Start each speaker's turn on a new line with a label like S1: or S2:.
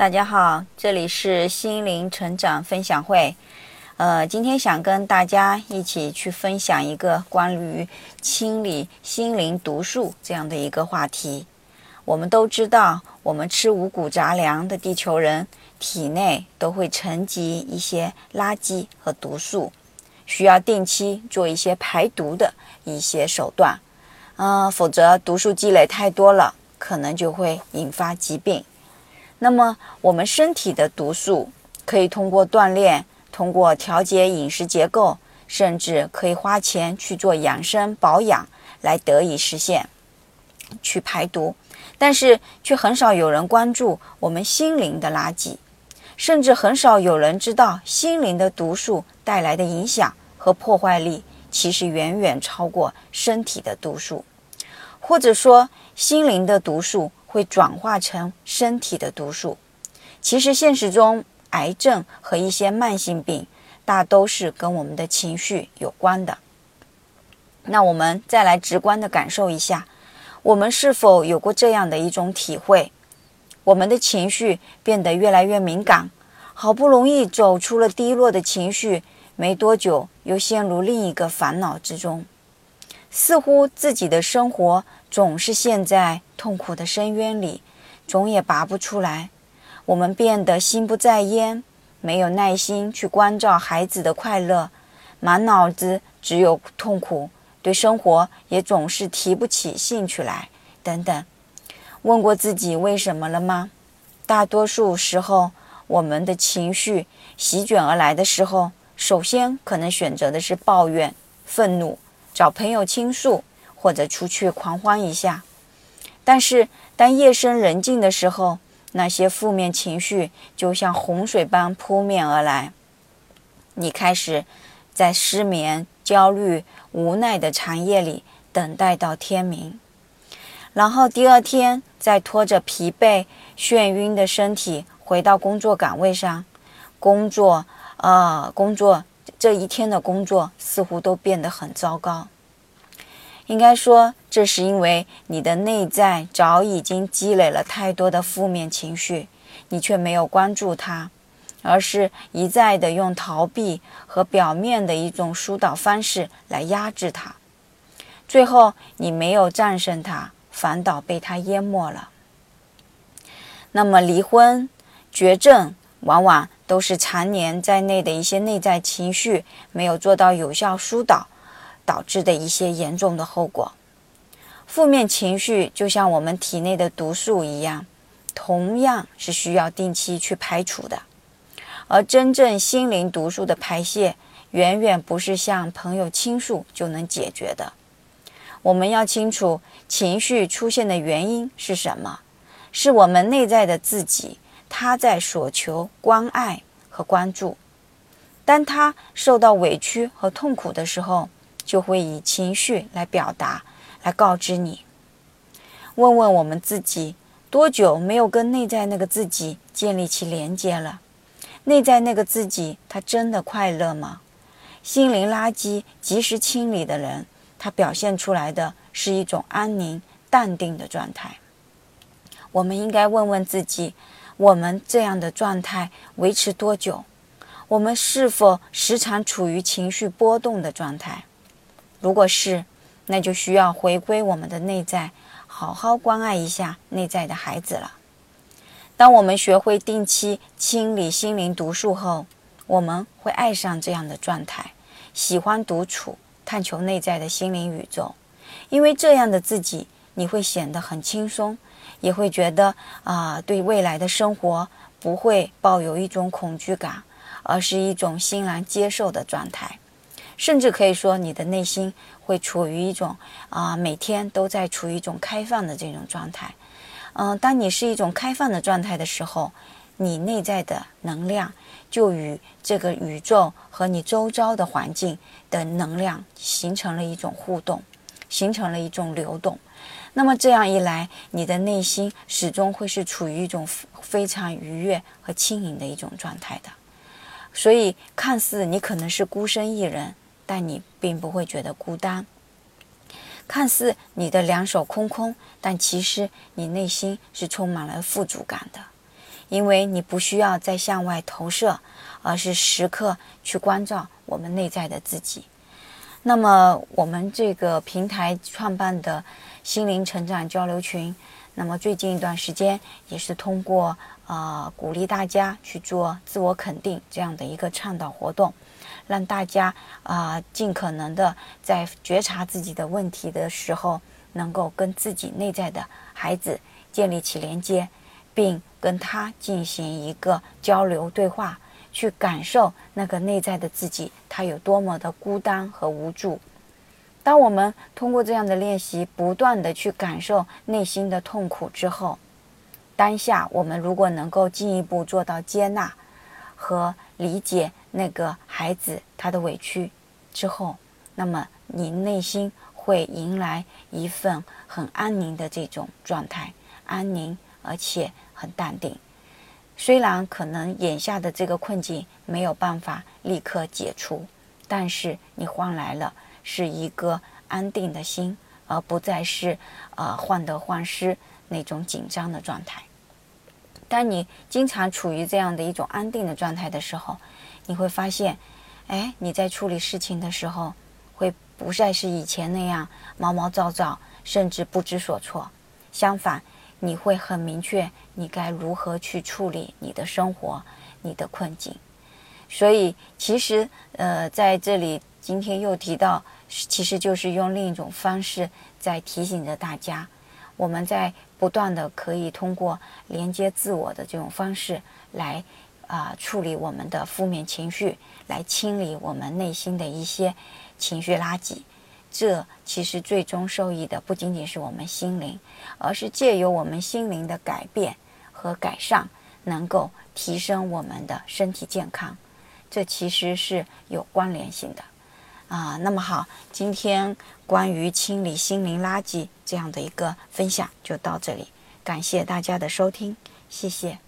S1: 大家好，这里是心灵成长分享会。呃，今天想跟大家一起去分享一个关于清理心灵毒素这样的一个话题。我们都知道，我们吃五谷杂粮的地球人体内都会沉积一些垃圾和毒素，需要定期做一些排毒的一些手段。嗯，否则毒素积累太多了，可能就会引发疾病。那么，我们身体的毒素可以通过锻炼、通过调节饮食结构，甚至可以花钱去做养生保养来得以实现去排毒。但是，却很少有人关注我们心灵的垃圾，甚至很少有人知道心灵的毒素带来的影响和破坏力，其实远远超过身体的毒素，或者说心灵的毒素。会转化成身体的毒素。其实现实中，癌症和一些慢性病大都是跟我们的情绪有关的。那我们再来直观的感受一下，我们是否有过这样的一种体会：我们的情绪变得越来越敏感，好不容易走出了低落的情绪，没多久又陷入另一个烦恼之中，似乎自己的生活。总是陷在痛苦的深渊里，总也拔不出来。我们变得心不在焉，没有耐心去关照孩子的快乐，满脑子只有痛苦，对生活也总是提不起兴趣来，等等。问过自己为什么了吗？大多数时候，我们的情绪席卷而来的时候，首先可能选择的是抱怨、愤怒，找朋友倾诉。或者出去狂欢一下，但是当夜深人静的时候，那些负面情绪就像洪水般扑面而来。你开始在失眠、焦虑、无奈的长夜里等待到天明，然后第二天再拖着疲惫、眩晕的身体回到工作岗位上，工作啊，工作这一天的工作似乎都变得很糟糕。应该说，这是因为你的内在早已经积累了太多的负面情绪，你却没有关注它，而是一再的用逃避和表面的一种疏导方式来压制它，最后你没有战胜它，反倒被它淹没了。那么，离婚、绝症，往往都是常年在内的一些内在情绪没有做到有效疏导。导致的一些严重的后果，负面情绪就像我们体内的毒素一样，同样是需要定期去排除的。而真正心灵毒素的排泄，远远不是向朋友倾诉就能解决的。我们要清楚情绪出现的原因是什么，是我们内在的自己，他在索求关爱和关注。当他受到委屈和痛苦的时候，就会以情绪来表达，来告知你。问问我们自己，多久没有跟内在那个自己建立起连接了？内在那个自己，他真的快乐吗？心灵垃圾及时清理的人，他表现出来的是一种安宁、淡定的状态。我们应该问问自己：我们这样的状态维持多久？我们是否时常处于情绪波动的状态？如果是，那就需要回归我们的内在，好好关爱一下内在的孩子了。当我们学会定期清理心灵毒素后，我们会爱上这样的状态，喜欢独处，探求内在的心灵宇宙。因为这样的自己，你会显得很轻松，也会觉得啊，对未来的生活不会抱有一种恐惧感，而是一种欣然接受的状态。甚至可以说，你的内心会处于一种啊，每天都在处于一种开放的这种状态。嗯，当你是一种开放的状态的时候，你内在的能量就与这个宇宙和你周遭的环境的能量形成了一种互动，形成了一种流动。那么这样一来，你的内心始终会是处于一种非常愉悦和轻盈的一种状态的。所以，看似你可能是孤身一人。但你并不会觉得孤单，看似你的两手空空，但其实你内心是充满了富足感的，因为你不需要再向外投射，而是时刻去关照我们内在的自己。那么，我们这个平台创办的心灵成长交流群，那么最近一段时间也是通过啊鼓励大家去做自我肯定这样的一个倡导活动。让大家啊尽可能的在觉察自己的问题的时候，能够跟自己内在的孩子建立起连接，并跟他进行一个交流对话，去感受那个内在的自己他有多么的孤单和无助。当我们通过这样的练习，不断的去感受内心的痛苦之后，当下我们如果能够进一步做到接纳和理解。那个孩子他的委屈之后，那么你内心会迎来一份很安宁的这种状态，安宁而且很淡定。虽然可能眼下的这个困境没有办法立刻解除，但是你换来了是一个安定的心，而不再是呃患得患失那种紧张的状态。当你经常处于这样的一种安定的状态的时候，你会发现，哎，你在处理事情的时候，会不再是以前那样毛毛躁躁，甚至不知所措。相反，你会很明确你该如何去处理你的生活、你的困境。所以，其实，呃，在这里今天又提到，其实就是用另一种方式在提醒着大家，我们在不断的可以通过连接自我的这种方式来。啊，处理我们的负面情绪，来清理我们内心的一些情绪垃圾。这其实最终受益的不仅仅是我们心灵，而是借由我们心灵的改变和改善，能够提升我们的身体健康。这其实是有关联性的啊。那么好，今天关于清理心灵垃圾这样的一个分享就到这里，感谢大家的收听，谢谢。